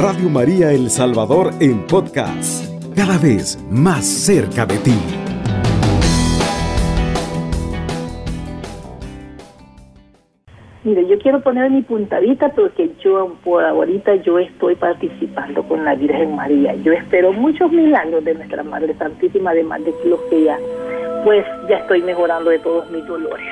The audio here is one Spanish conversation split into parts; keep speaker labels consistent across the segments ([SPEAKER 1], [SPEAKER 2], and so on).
[SPEAKER 1] Radio María El Salvador en podcast, cada vez más cerca de ti.
[SPEAKER 2] Mire, yo quiero poner mi puntadita porque yo por ahorita yo estoy participando con la Virgen María. Yo espero muchos milagros de nuestra Madre Santísima, además de los que ya, pues ya estoy mejorando de todos mis dolores.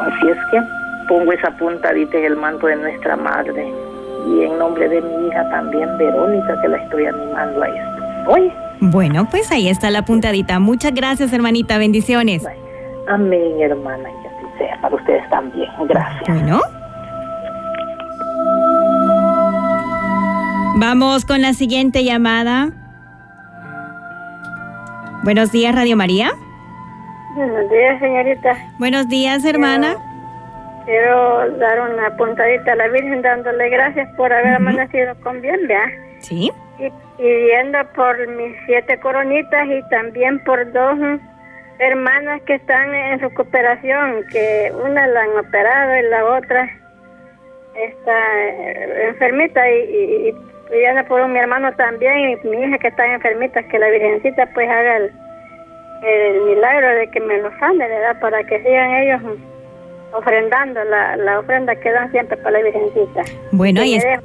[SPEAKER 2] Así es que pongo esa puntadita en el manto de nuestra Madre y en nombre de mi hija también, Verónica, que la estoy animando a esto. Oye.
[SPEAKER 3] Bueno, pues ahí está la puntadita. Muchas gracias, hermanita. Bendiciones.
[SPEAKER 2] Amén, hermana para ustedes también. Gracias.
[SPEAKER 3] Bueno. Vamos con la siguiente llamada. Buenos días, Radio María.
[SPEAKER 4] Buenos días, señorita.
[SPEAKER 3] Buenos días, hermana.
[SPEAKER 4] Quiero, dar una puntadita a la Virgen dándole gracias por haber amanecido con bien, ¿vea?
[SPEAKER 3] Sí.
[SPEAKER 4] Y pidiendo por mis siete coronitas y también por dos hermanas que están en recuperación, que una la han operado y la otra está eh, enfermita y, y, pidiendo por mi hermano también y mi hija que está enfermita, que la Virgencita pues haga el, milagro de que me lo sane, ¿verdad? Para que sigan ellos ofrendando la, la ofrenda que dan siempre para la Virgencita.
[SPEAKER 3] Bueno, ahí está.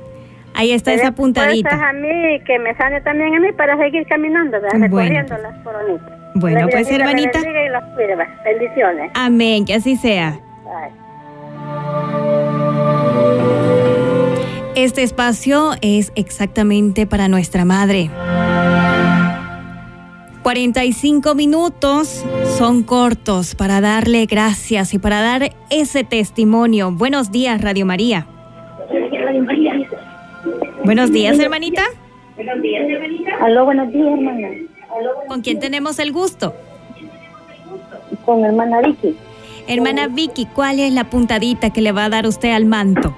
[SPEAKER 3] Ahí está esa puntadita.
[SPEAKER 4] a mí que me sane también a mí para seguir caminando, ¿verdad? Recorriendo las coronitas.
[SPEAKER 3] Bueno, pues hermanita.
[SPEAKER 4] Bendiciones.
[SPEAKER 3] Amén, que así sea. Este espacio es exactamente para nuestra madre. 45 minutos son cortos para darle gracias y para dar ese testimonio. Buenos días, Radio María. Buenos días, hermanita.
[SPEAKER 4] Buenos días, hermanita. Aló, buenos días, hermana.
[SPEAKER 3] ¿Con quién tenemos el gusto?
[SPEAKER 4] Con hermana Vicky.
[SPEAKER 3] Hermana Vicky, ¿cuál es la puntadita que le va a dar usted al manto?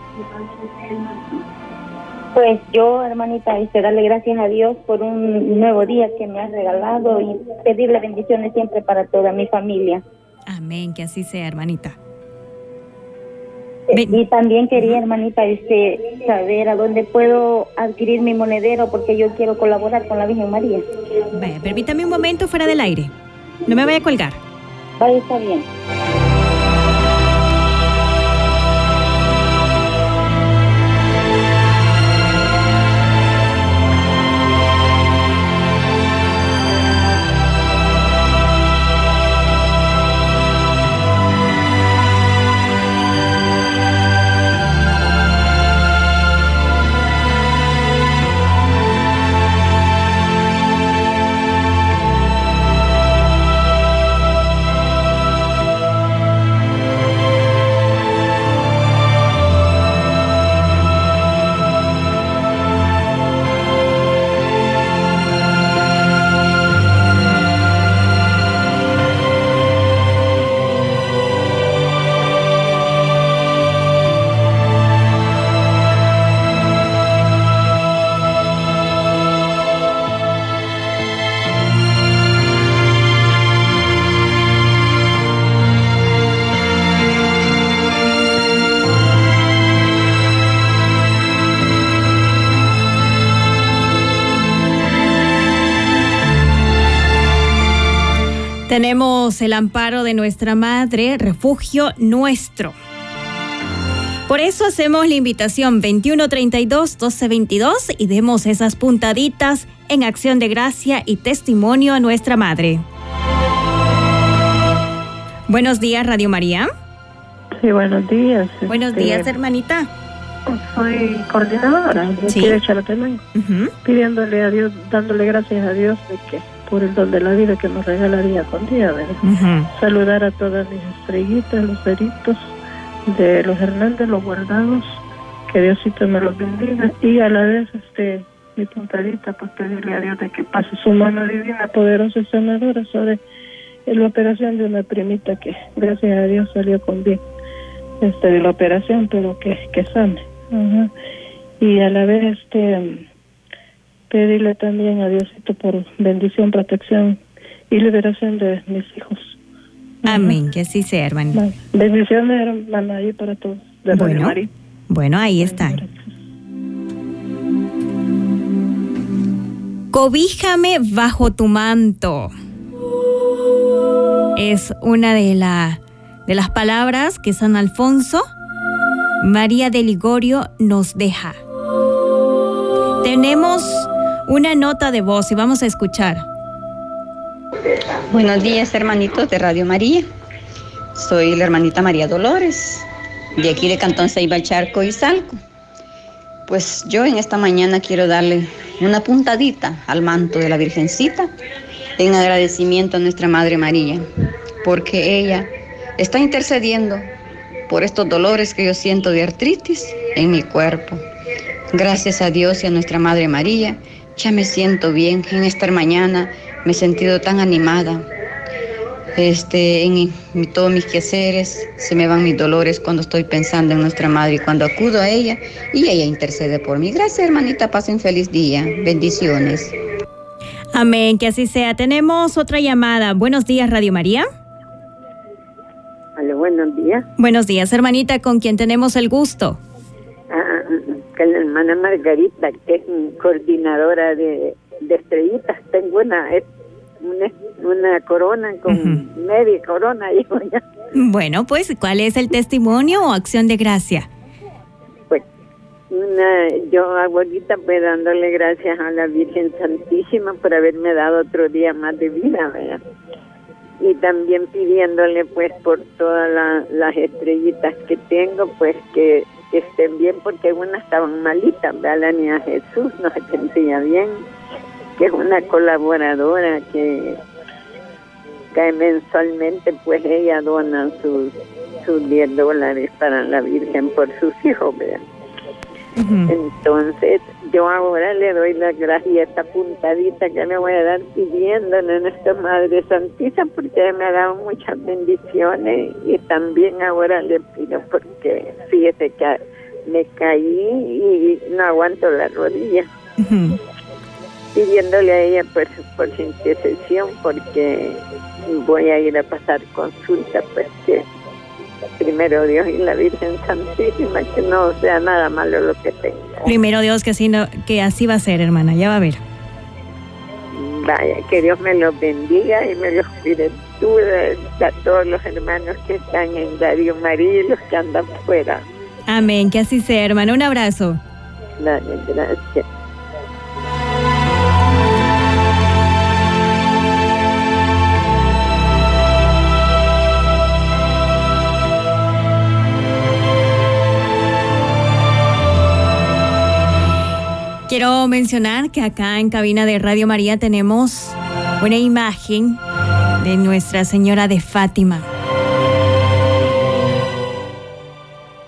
[SPEAKER 4] Pues yo, hermanita, este, darle gracias a Dios por un nuevo día que me ha regalado y pedirle bendiciones siempre para toda mi familia.
[SPEAKER 3] Amén, que así sea, hermanita.
[SPEAKER 4] Y también quería, hermanita, este, saber a dónde puedo adquirir mi monedero porque yo quiero colaborar con la Virgen María.
[SPEAKER 3] Vaya, permítame un momento fuera del aire. No me vaya a colgar.
[SPEAKER 4] Vaya, está bien.
[SPEAKER 3] Tenemos el amparo de nuestra Madre, refugio nuestro. Por eso hacemos la invitación 2132-1222 y demos esas puntaditas en acción de gracia y testimonio a nuestra Madre. Buenos días, Radio María.
[SPEAKER 5] Sí, buenos días.
[SPEAKER 3] Buenos este, días, hermanita.
[SPEAKER 5] Soy coordinadora de
[SPEAKER 3] ¿Sí?
[SPEAKER 5] pidiéndole a Dios, dándole gracias a Dios de que por el don de la vida que nos regala día con día, ¿verdad? Saludar a todas mis estrellitas, los peritos de los Hernández, los guardados, que Diosito me los bendiga y a la vez este mi puntadita pues pedirle a Dios de que pase su mano divina, poderosa y sanadora sobre la operación de una primita que gracias a Dios salió con bien este de la operación pero que, que sane. Y a la vez este pedirle también a Diosito por bendición, protección y liberación de mis hijos.
[SPEAKER 3] Amén, que así sea, hermano.
[SPEAKER 5] Bendiciones, hermana, y para todos.
[SPEAKER 3] De bueno, bueno, ahí está. Cobíjame bajo tu manto. Es una de, la, de las palabras que San Alfonso María de Ligorio nos deja. Tenemos una nota de voz y vamos a escuchar.
[SPEAKER 6] Buenos días, hermanitos de Radio María. Soy la hermanita María Dolores, de aquí de Cantón Ceiba, Charco y Salco. Pues yo en esta mañana quiero darle una puntadita al manto de la Virgencita en agradecimiento a nuestra Madre María, porque ella está intercediendo por estos dolores que yo siento de artritis en mi cuerpo. Gracias a Dios y a nuestra Madre María, ya me siento bien. En esta mañana me he sentido tan animada. Este, en, todos mis quehaceres se me van mis dolores cuando estoy pensando en nuestra madre y cuando acudo a ella y ella intercede por mí. Gracias, hermanita. Pasen feliz día. Bendiciones.
[SPEAKER 3] Amén, que así sea. Tenemos otra llamada. Buenos días, Radio María.
[SPEAKER 7] Hola, buenos días.
[SPEAKER 3] Buenos días, hermanita, con quien tenemos el gusto.
[SPEAKER 7] Con la hermana Margarita, que es coordinadora de, estrellitas. Tengo una, una, corona con media corona, hijo ya.
[SPEAKER 3] Bueno, pues, ¿cuál es el testimonio o acción de gracia?
[SPEAKER 7] Pues, una, yo ahorita pues dándole gracias a la Virgen Santísima por haberme dado otro día más de vida, ¿verdad? y también pidiéndole pues por todas las estrellitas que tengo pues que que estén bien porque algunas estaban malitas, ¿verdad? La niña Jesús no se sentía bien, que es una colaboradora que cae mensualmente, pues ella dona sus, sus 10 dólares para la Virgen por sus hijos, ¿verdad? Entonces, yo ahora le doy las gracias esta puntadita que le voy a dar pidiéndole a nuestra Madre Santísima porque me ha dado muchas bendiciones y también ahora le pido porque fíjese que me caí y no aguanto la rodilla. Pidiéndole a ella por, por su intercesión porque voy a ir a pasar consulta pues que primero Dios y la Virgen Santísima, que no sea nada malo lo que tenga.
[SPEAKER 3] Primero Dios, que así, que así va a ser, hermana, ya va a ver.
[SPEAKER 7] Vaya, que Dios me los bendiga y me los cuide a todos los hermanos que están en Radio María y los que andan fuera.
[SPEAKER 3] Amén, que así sea, hermano. Un abrazo.
[SPEAKER 7] Dale, gracias.
[SPEAKER 3] Quiero mencionar que acá en cabina de Radio María tenemos una imagen de Nuestra Señora de Fátima.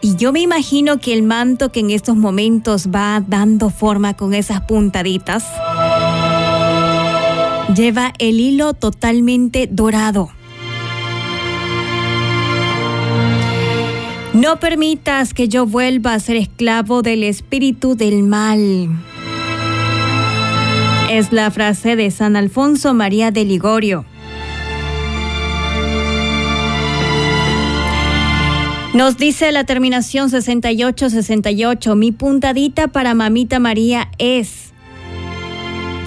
[SPEAKER 3] Y yo me imagino que el manto que en estos momentos va dando forma con esas puntaditas lleva el hilo totalmente dorado. No permitas que yo vuelva a ser esclavo del espíritu del mal. Es la frase de San Alfonso María de Ligorio. Nos dice la terminación 6868, mi puntadita para mamita María es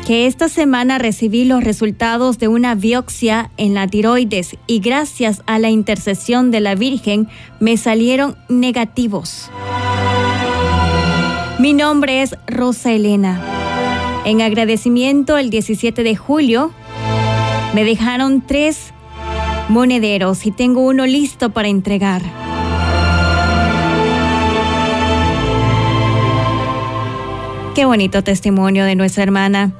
[SPEAKER 3] que esta semana recibí los resultados de una biopsia en la tiroides y gracias a la intercesión de la Virgen me salieron negativos. Mi nombre es Rosa Elena. En agradecimiento, el 17 de julio me dejaron tres monederos y tengo uno listo para entregar. Qué bonito testimonio de nuestra hermana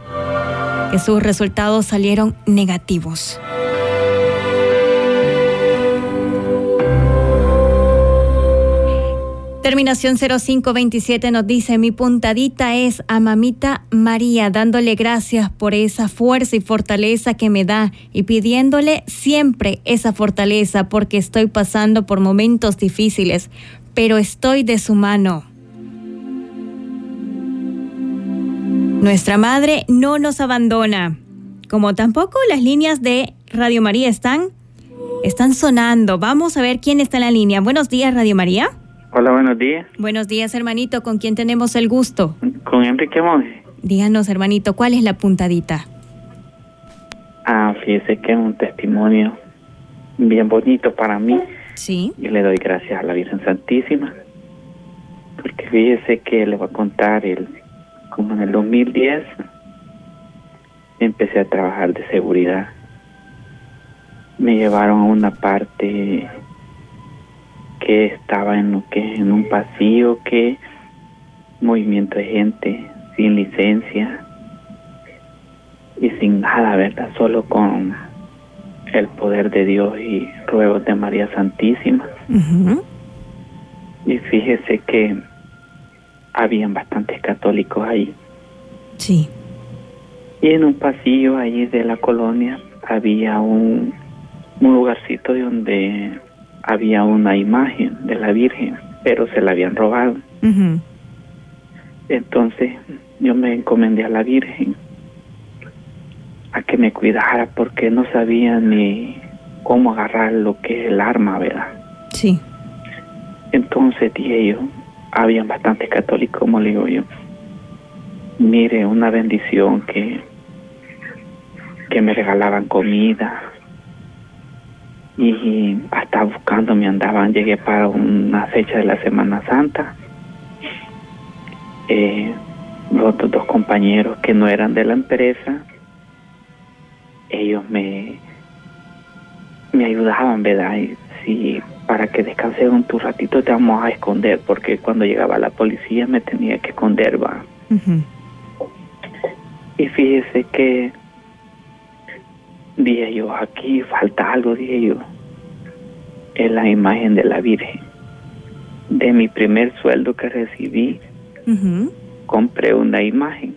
[SPEAKER 3] que sus resultados salieron negativos. Terminación 0527 nos dice, mi puntadita es a mamita María, dándole gracias por esa fuerza y fortaleza que me da y pidiéndole siempre esa fortaleza porque estoy pasando por momentos difíciles, pero estoy de su mano. Nuestra Madre no nos abandona, como tampoco las líneas de Radio María están, están sonando. Vamos a ver quién está en la línea. Buenos días, Radio María.
[SPEAKER 8] Hola, buenos días.
[SPEAKER 3] Buenos días, hermanito. ¿Con quién tenemos el gusto?
[SPEAKER 8] Con Enrique Monge.
[SPEAKER 3] Díganos, hermanito, ¿cuál es la puntadita?
[SPEAKER 8] Ah, fíjese que es un testimonio bien bonito para mí.
[SPEAKER 3] Sí.
[SPEAKER 8] Y le doy gracias a la Virgen Santísima. Porque fíjese que le voy a contar, el, como en el 2010 empecé a trabajar de seguridad. Me llevaron a una parte que estaba en lo que en un pasillo que movimiento de gente sin licencia y sin nada, ¿verdad? Solo con el poder de Dios y ruegos de María Santísima. Y fíjese que habían bastantes católicos ahí.
[SPEAKER 3] Sí.
[SPEAKER 8] Y en un pasillo allí de la colonia había un, un lugarcito donde había una imagen de la Virgen, pero se la habían robado. Entonces yo me encomendé a la Virgen a que me cuidara porque no sabía ni cómo agarrar lo que es el arma, ¿verdad?
[SPEAKER 3] Sí.
[SPEAKER 8] Entonces dije yo, habían bastantes católicos, como le digo yo. Mire, una bendición que, que me regalaban comida y hasta buscando me andaban, llegué para una fecha de la Semana Santa. Eh, los otros dos compañeros que no eran de la empresa ellos me, me ayudaban, ¿verdad? Y si para que descanse un tu ratito te vamos a esconder, porque cuando llegaba la policía me tenía que esconder, va. Y fíjese que dije yo, aquí falta algo, dije yo, es la imagen de la Virgen. De mi primer sueldo que recibí, compré una imagen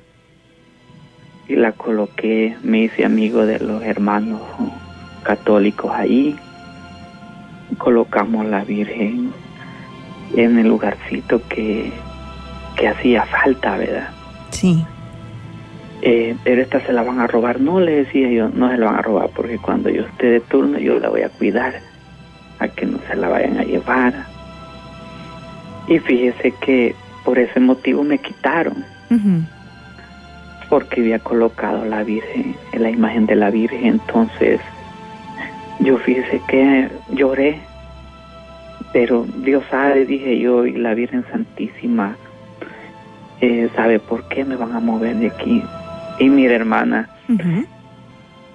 [SPEAKER 8] y la coloqué, me hice amigo de los hermanos católicos ahí. Colocamos la Virgen en el lugarcito que, que hacía falta, ¿verdad?
[SPEAKER 3] Sí.
[SPEAKER 8] Eh, pero esta se la van a robar. No, le decía yo, no se la van a robar porque cuando yo esté de turno yo la voy a cuidar, a que no se la vayan a llevar. Y fíjese que por ese motivo me quitaron porque había colocado la Virgen, la imagen de la Virgen, entonces yo fíjese que lloré, pero Dios sabe, dije yo, y la Virgen Santísima eh, sabe por qué me van a mover de aquí. Y mira, hermana,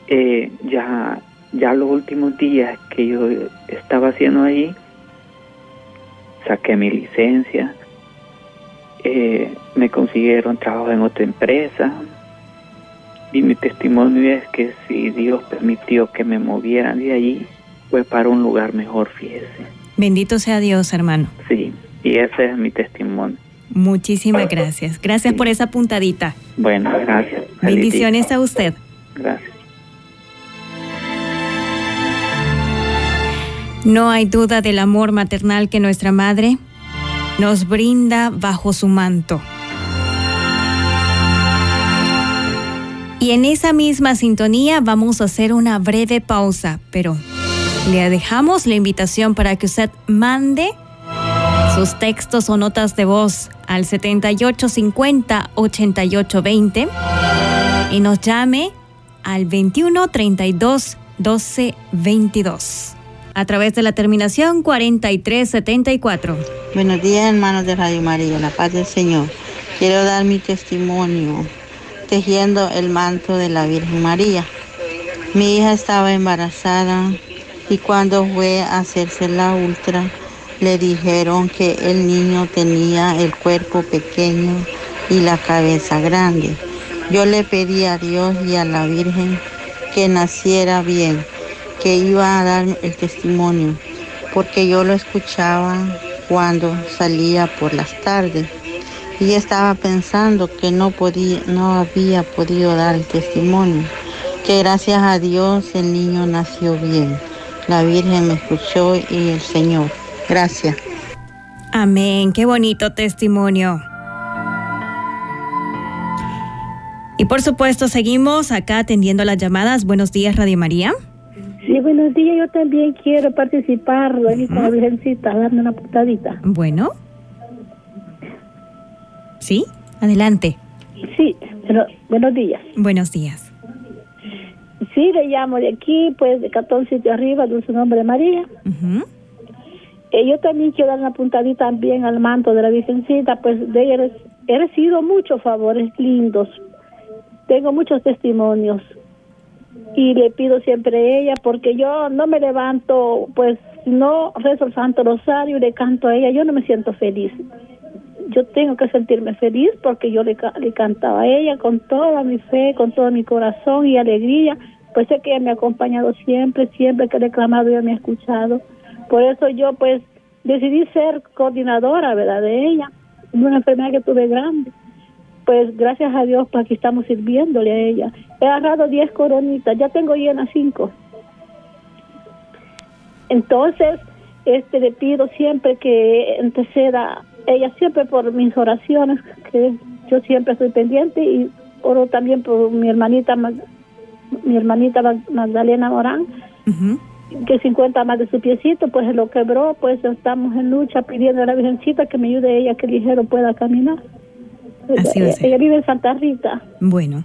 [SPEAKER 8] eh, ya, ya los últimos días que yo estaba haciendo ahí, saqué mi licencia, eh, me consiguieron trabajo en otra empresa y mi testimonio es que si Dios permitió que me movieran de allí, fue para un lugar mejor, fíjese.
[SPEAKER 3] Bendito sea Dios, hermano.
[SPEAKER 8] Sí, y ese es mi testimonio.
[SPEAKER 3] Muchísimas gracias. Gracias por esa puntadita.
[SPEAKER 8] Bueno, gracias.
[SPEAKER 3] Bendiciones a usted.
[SPEAKER 8] Gracias.
[SPEAKER 3] No hay duda del amor maternal que nuestra madre nos brinda bajo su manto. Y en esa misma sintonía vamos a hacer una breve pausa, pero le dejamos la invitación para que usted mande sus textos o notas de voz al 7850 8820 y nos llame al 21 32 12 22 a través de la terminación 4374.
[SPEAKER 9] Buenos días, hermanos de Radio María, la paz del Señor. Quiero dar mi testimonio tejiendo el manto de la Virgen María. Mi hija estaba embarazada y cuando fue a hacerse la ultra, le dijeron que el niño tenía el cuerpo pequeño y la cabeza grande. Yo le pedí a Dios y a la Virgen que naciera bien, que iba a dar el testimonio, porque yo lo escuchaba cuando salía por las tardes y estaba pensando que no podía, no había podido dar el testimonio, que gracias a Dios el niño nació bien. La Virgen me escuchó y el Señor. Gracias.
[SPEAKER 3] Amén, qué bonito testimonio. Y por supuesto, seguimos acá atendiendo las llamadas. Buenos días, Radio María.
[SPEAKER 2] Sí, buenos días. Yo también quiero participar ahí con la Virgencita, darme una putadita.
[SPEAKER 3] Bueno. Sí, adelante.
[SPEAKER 2] Sí, buenos días.
[SPEAKER 3] Buenos días.
[SPEAKER 2] Sí, le llamo de aquí, pues de 14 de arriba, dulce nombre de María. Eh, yo también quiero dar una puntadita también al manto de la Virgencita, pues de ella he recibido muchos favores lindos. Tengo muchos testimonios y le pido siempre a ella porque yo no me levanto, pues no rezo el Santo Rosario y le canto a ella, yo no me siento feliz. Yo tengo que sentirme feliz porque yo le, le cantaba a ella con toda mi fe, con todo mi corazón y alegría. Pues sé que ella me ha acompañado siempre, siempre que le he clamado ella me ha escuchado. Por eso yo pues decidí ser coordinadora, ¿verdad? De ella, una enfermedad que tuve grande. Pues gracias a Dios, pues aquí estamos sirviéndole a ella. He agarrado 10 coronitas, ya tengo llenas 5. Entonces, este le pido siempre que interceda ella siempre por mis oraciones, que yo siempre estoy pendiente y oro también por mi hermanita mi hermanita Magdalena Morán, que se encuentra más de su piecito, pues lo quebró, pues estamos en lucha pidiendo a la Virgencita que me ayude ella que ligero pueda caminar. ella, vive en Santa Rita.
[SPEAKER 3] Bueno.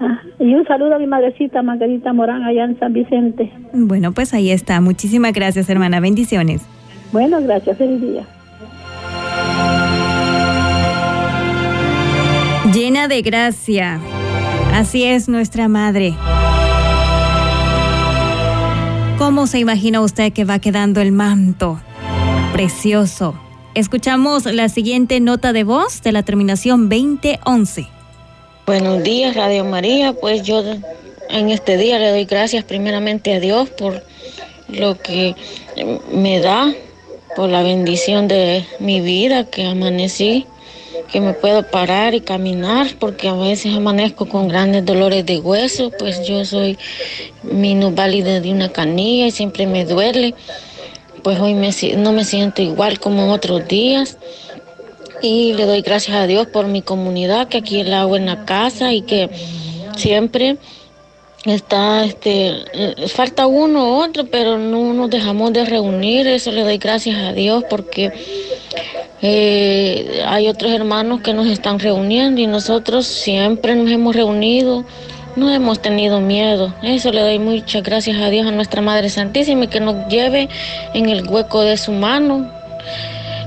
[SPEAKER 2] Ah, y un saludo a mi madrecita Margarita Morán allá en San Vicente.
[SPEAKER 3] Bueno, pues ahí está. Muchísimas gracias, hermana. Bendiciones.
[SPEAKER 2] Bueno, gracias. Feliz día.
[SPEAKER 3] Llena de gracia. Así es nuestra madre. ¿Cómo se imagina usted que va quedando el manto? Precioso. Escuchamos la siguiente nota de voz de la terminación 2011.
[SPEAKER 10] Buenos días, Radio María. Pues yo en este día le doy gracias primeramente a Dios por lo que me da, por la bendición de mi vida, que amanecí que me puedo parar y caminar porque a veces amanezco con grandes dolores de hueso, pues yo soy minusválida de una canilla y siempre me duele. Pues hoy no me siento igual como otros días y le doy gracias a Dios por mi comunidad, que aquí el agua en la casa y que siempre está, este, falta uno u otro, pero no nos dejamos de reunir, eso le doy gracias a Dios porque eh, hay otros hermanos que nos están reuniendo y nosotros siempre nos hemos reunido, no hemos tenido miedo. Eso le doy muchas gracias a Dios, a nuestra Madre Santísima, y que nos lleve en el hueco de su mano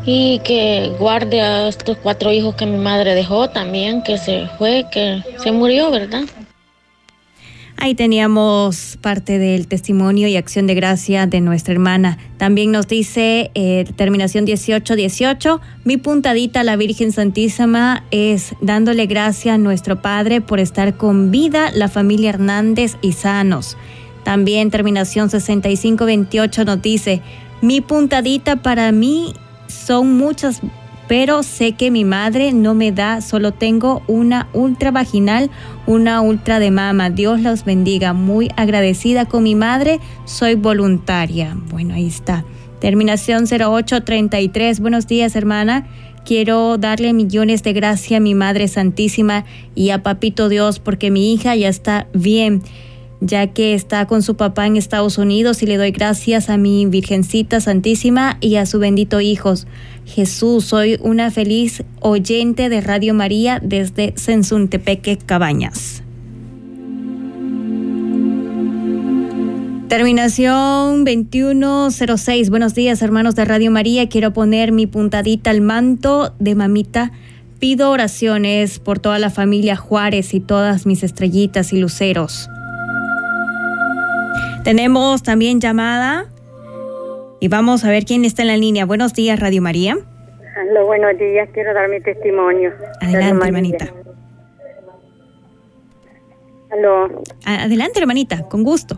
[SPEAKER 10] y que guarde a estos cuatro hijos que mi madre dejó también, que se fue, que se murió, ¿verdad?
[SPEAKER 3] Ahí teníamos parte del testimonio y acción de gracia de nuestra hermana. También nos dice eh, terminación 1818, mi puntadita a la Virgen Santísima es dándole gracia a nuestro Padre por estar con vida la familia Hernández y sanos. También terminación 6528 nos dice, mi puntadita para mí son muchas pero sé que mi madre no me da, solo tengo una ultra vaginal, una ultra de mama. Dios los bendiga. Muy agradecida con mi madre, soy voluntaria. Bueno, ahí está. Terminación 0833. Buenos días, hermana. Quiero darle millones de gracias a mi Madre Santísima y a Papito Dios porque mi hija ya está bien ya que está con su papá en Estados Unidos y le doy gracias a mi Virgencita Santísima y a su bendito Hijo. Jesús, soy una feliz oyente de Radio María desde Sensuntepeque, Cabañas. Terminación 2106. Buenos días, hermanos de Radio María. Quiero poner mi puntadita al manto de mamita. Pido oraciones por toda la familia Juárez y todas mis estrellitas y luceros. Tenemos también llamada y vamos a ver quién está en la línea. Buenos días, Radio María.
[SPEAKER 11] Hola, buenos días. Quiero dar mi testimonio.
[SPEAKER 3] Adelante, hermanita.
[SPEAKER 11] Aló.
[SPEAKER 3] Adelante, hermanita, con gusto.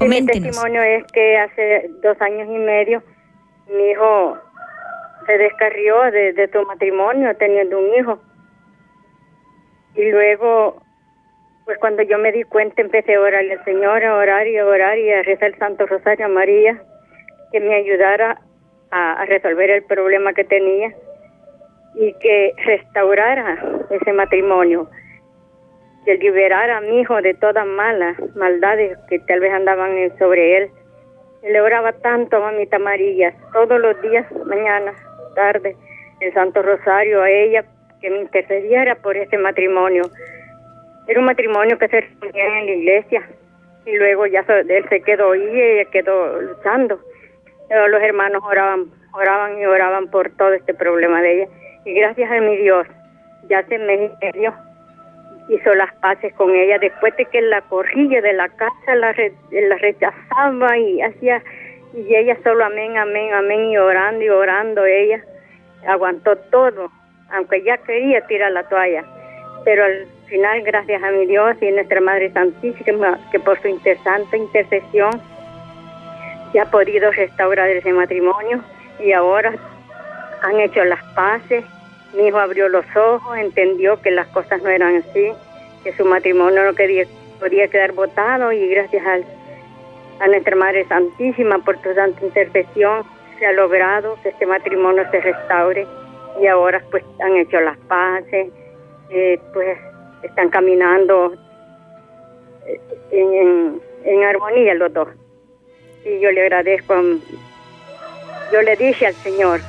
[SPEAKER 11] mi testimonio es que hace dos años y medio mi hijo se descarrió de, de su matrimonio teniendo un hijo. Y luego pues cuando yo me di cuenta empecé a orarle al Señor, a orar y a orar y a rezar el Santo Rosario a María, que me ayudara a, resolver el problema que tenía y que restaurara ese matrimonio, que liberara a mi hijo de todas malas maldades que tal vez andaban sobre él. le oraba tanto a mamita María, todos los días, mañana, tarde, el Santo Rosario a ella, que me intercediera por este matrimonio. Era un matrimonio que se reunía en la iglesia y luego ya él se quedó y ella quedó luchando. Los hermanos oraban, oraban y oraban por todo este problema de ella. Y gracias a mi Dios, ya se me hizo las paces con ella. Después de que la corrilla de la casa la, la rechazaba y hacía y ella solo amén, amén, amén y orando y orando ella aguantó todo, aunque ya quería tirar la toalla, pero al final gracias a mi Dios y a nuestra Madre Santísima que por su interesante intercesión ya ha podido restaurar ese matrimonio y ahora han hecho las paces mi hijo abrió los ojos, entendió que las cosas no eran así, que su matrimonio no quería, podía quedar votado y gracias a, nuestra Madre Santísima por tu santa intercesión se ha logrado que este matrimonio se restaure y ahora pues han hecho las paces, eh, pues están caminando eh, en armonía los dos. Y yo le agradezco, yo le dije al Señor,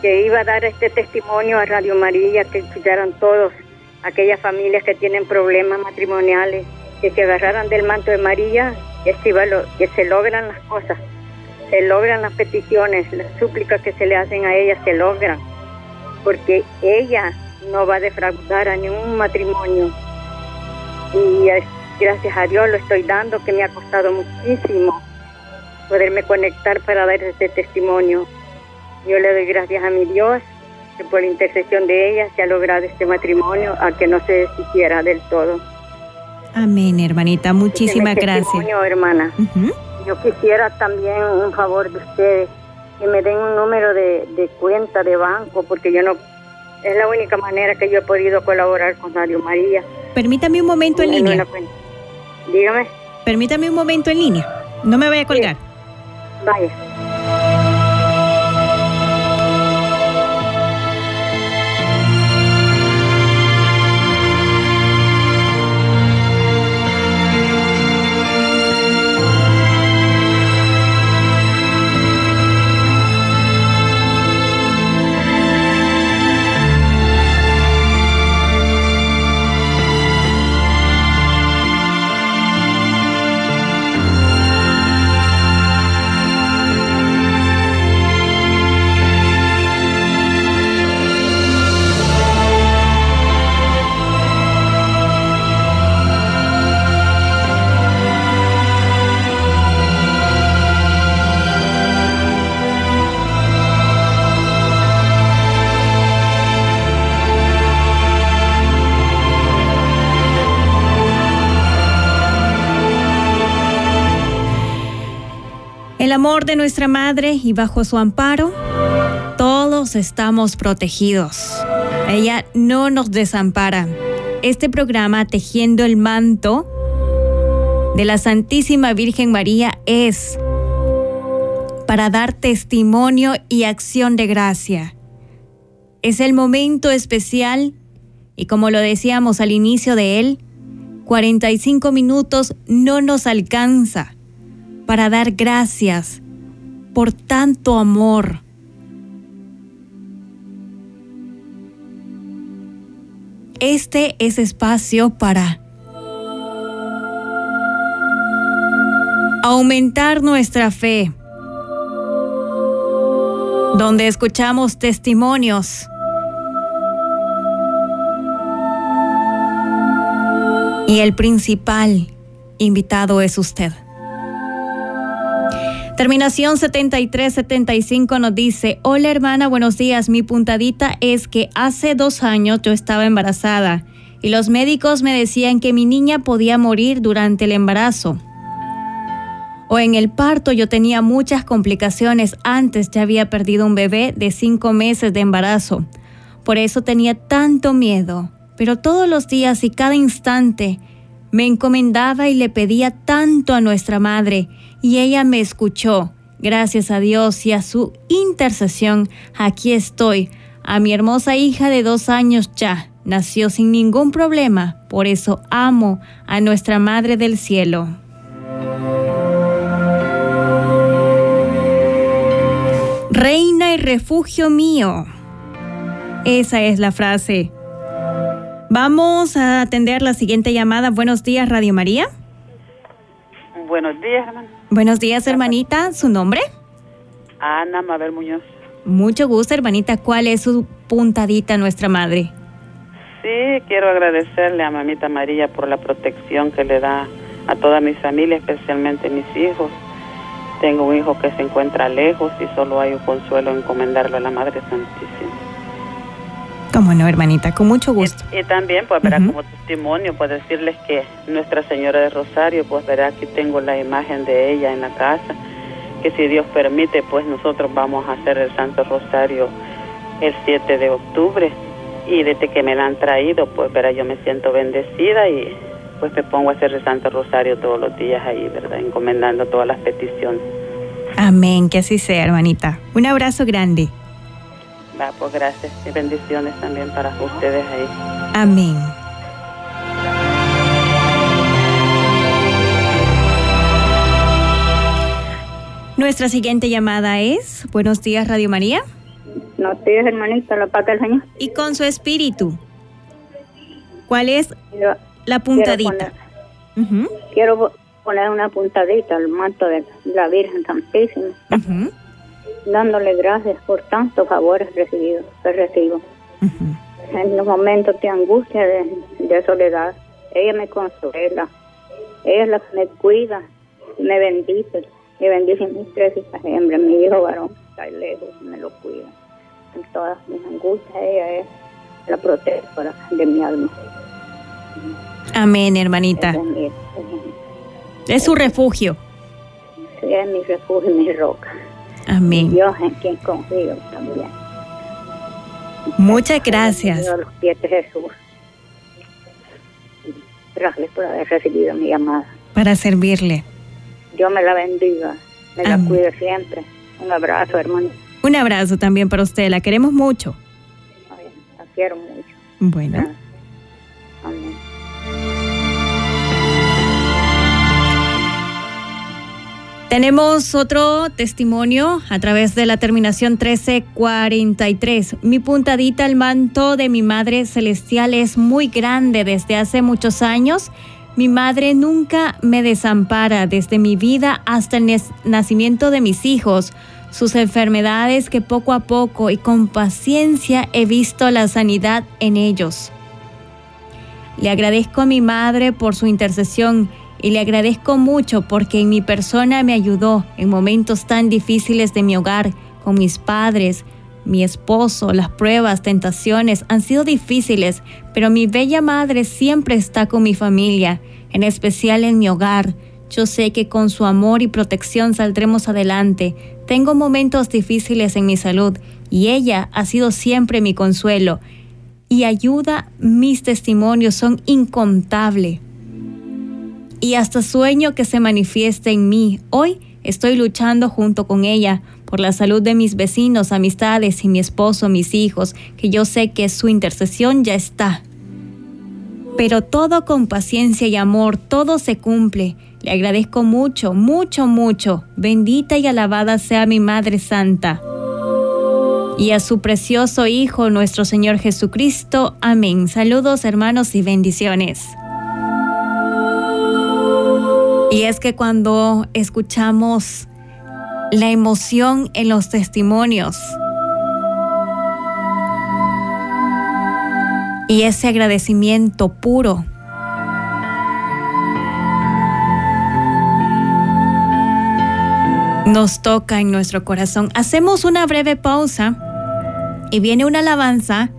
[SPEAKER 11] que iba a dar este testimonio a Radio María, que escucharan todos aquellas familias que tienen problemas matrimoniales, que se agarraran del manto de María, que se, logran las cosas, se logran las peticiones, las súplicas que se le hacen a ella se logran, porque ella no va a defraudar a ningún matrimonio. Y gracias a Dios lo estoy dando, que me ha costado muchísimo poderme conectar para dar este testimonio. Yo le doy gracias a mi Dios que por la intercesión de ella se ha logrado este matrimonio a que no se desquiciera del todo.
[SPEAKER 3] Amén, hermanita. Muchísimas gracias.
[SPEAKER 11] hermana. Yo quisiera también un favor de ustedes, que me den un número de, de cuenta de banco, porque yo no es la única manera que yo he podido colaborar con Radio María.
[SPEAKER 3] Permítame un momento en, línea.
[SPEAKER 11] Dígame.
[SPEAKER 3] Permítame un momento en línea. No me vaya a colgar.
[SPEAKER 11] Vaya.
[SPEAKER 3] amor nuestra Madre y bajo su amparo, todos estamos protegidos. Ella no nos desampara. Este programa, Tejiendo el Manto de la Santísima Virgen María, es para dar testimonio y acción de gracia. Es el momento especial y como lo decíamos al inicio de él, 45 minutos no nos alcanza para dar gracias por tanto amor. Este es espacio para aumentar nuestra fe, donde escuchamos testimonios. Y el principal invitado es usted. Terminación 7375 nos dice, hola hermana, buenos días. Mi puntadita es que hace dos años yo estaba embarazada y los médicos me decían que mi niña podía morir durante el embarazo. O en el parto yo tenía muchas complicaciones. Antes ya había perdido un bebé de cinco meses de embarazo. Por eso tenía tanto miedo. Pero todos los días y cada instante me encomendaba y le pedía tanto a nuestra madre y ella me escuchó. Gracias a Dios y a su intercesión, aquí estoy. A mi hermosa hija de dos años ya nació sin ningún problema, por eso amo a nuestra Madre del Cielo. Reina y refugio mío. Esa es la frase Vamos a atender la siguiente llamada. Buenos días, Radio María.
[SPEAKER 12] Buenos días, hermano.
[SPEAKER 3] Buenos días, hermanita. ¿Su nombre?
[SPEAKER 12] Ana Mabel Muñoz.
[SPEAKER 3] Mucho gusto, hermanita. ¿Cuál es su puntadita, nuestra madre?
[SPEAKER 12] Sí, quiero agradecerle a mamita María por la protección que le da a toda mi familia, especialmente mis hijos. Tengo un hijo que se encuentra lejos y solo hay un consuelo encomendarlo a la Madre Santísima.
[SPEAKER 3] Cómo no, hermanita, con mucho gusto.
[SPEAKER 12] Y, también, pues, verá, como testimonio, pues decirles que Nuestra Señora de Rosario, pues, verá, aquí tengo la imagen de ella en la casa, que si Dios permite, pues, nosotros vamos a hacer el Santo Rosario el 7 de octubre. Y desde que me la han traído, pues, verá, yo me siento bendecida y pues me pongo a hacer el Santo Rosario todos los días ahí, ¿verdad? Encomendando todas las peticiones.
[SPEAKER 3] Amén, que así sea, hermanita. Un abrazo grande.
[SPEAKER 12] Va, pues gracias y bendiciones también para ustedes ahí.
[SPEAKER 3] Amén. Nuestra siguiente llamada es, buenos días Radio María.
[SPEAKER 13] Buenos días hermanita, la paz del Señor.
[SPEAKER 3] Y con su espíritu, ¿cuál es la puntadita?
[SPEAKER 13] Quiero, poner una puntadita al manto de la Virgen Santísima, dándole gracias por tantos favores recibidos que recibo. En los momentos de angustia, de, soledad, ella me consuela, ella es la que me cuida, me bendice, me bendice mis tres hijas hembras, mi hijo varón está lejos, me lo cuida. En todas mis angustias, ella es la protectora de mi alma.
[SPEAKER 3] Amén, hermanita. Es, su refugio.
[SPEAKER 13] Sí, es mi refugio y mi roca.
[SPEAKER 3] Amén.
[SPEAKER 13] Dios en quien confío también.
[SPEAKER 3] Muchas gracias.
[SPEAKER 13] A los pies de Jesús. Gracias por haber recibido mi llamada.
[SPEAKER 3] Para servirle.
[SPEAKER 13] Dios me la bendiga, me la cuide siempre. Un abrazo, hermano.
[SPEAKER 3] Un abrazo también para usted, la queremos mucho.
[SPEAKER 13] la quiero mucho.
[SPEAKER 3] Bueno. Tenemos otro testimonio a través de la terminación 1343. Mi puntadita al manto de mi Madre Celestial es muy grande desde hace muchos años. Mi madre nunca me desampara desde mi vida hasta el nacimiento de mis hijos. Sus enfermedades que poco a poco y con paciencia he visto la sanidad en ellos. Le agradezco a mi madre por su intercesión y le agradezco mucho porque en mi persona me ayudó en momentos tan difíciles de mi hogar, con mis padres, mi esposo, las pruebas, tentaciones han sido difíciles, pero mi bella madre siempre está con mi familia, en especial en mi hogar. Yo sé que con su amor y protección saldremos adelante. Tengo momentos difíciles en mi salud y ella ha sido siempre mi consuelo y ayuda. Mis testimonios son incontables y hasta sueño que se manifieste en mí. Hoy estoy luchando junto con ella por la salud de mis vecinos, amistades y mi esposo, mis hijos, que yo sé que su intercesión ya está. Pero todo con paciencia y amor, todo se cumple. Le agradezco mucho, mucho, mucho. Bendita y alabada sea mi Madre Santa. Y a su precioso Hijo, nuestro Señor Jesucristo. Amén. Saludos hermanos y bendiciones. Y es que cuando escuchamos la emoción en los testimonios y ese agradecimiento puro, nos toca en nuestro corazón. Hacemos una breve pausa y viene una alabanza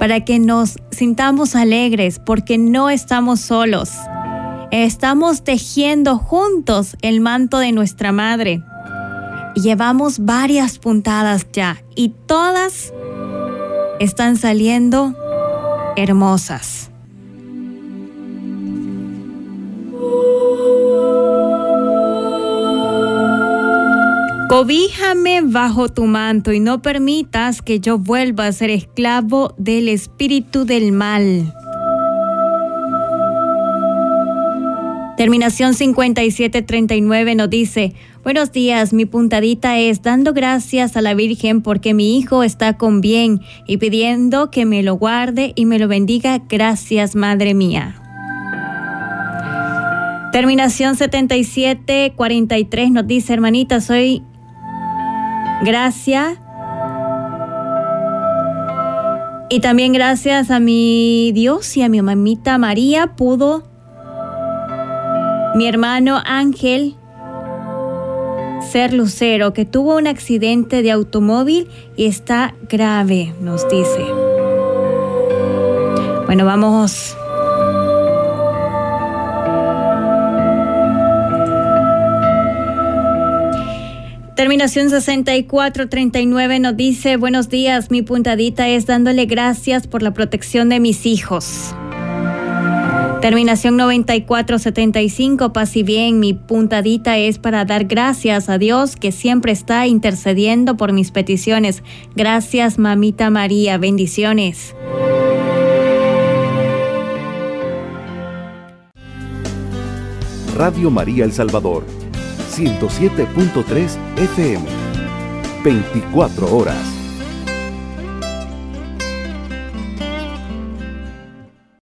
[SPEAKER 3] para que nos sintamos alegres porque no estamos solos. Estamos tejiendo juntos el manto de nuestra madre. Llevamos varias puntadas ya y todas están saliendo hermosas. Cobíjame bajo tu manto y no permitas que yo vuelva a ser esclavo del espíritu del mal. Terminación 5739 nos dice, Buenos días, mi puntadita es dando gracias a la Virgen porque mi hijo está con bien y pidiendo que me lo guarde y me lo bendiga. Gracias, Madre mía. Terminación 7743 nos dice, hermanita, soy gracias. Y también gracias a mi Dios y a mi mamita María pudo mi hermano Ángel ser lucero que tuvo un accidente de automóvil y está grave, nos dice. Bueno, vamos Terminación 6439 nos dice, buenos días, mi puntadita es dándole gracias por la protección de mis hijos. Terminación 9475, paz y bien, mi puntadita es para dar gracias a Dios que siempre está intercediendo por mis peticiones. Gracias, mamita María, bendiciones.
[SPEAKER 1] Radio María El Salvador 107.3 FM. 24 horas.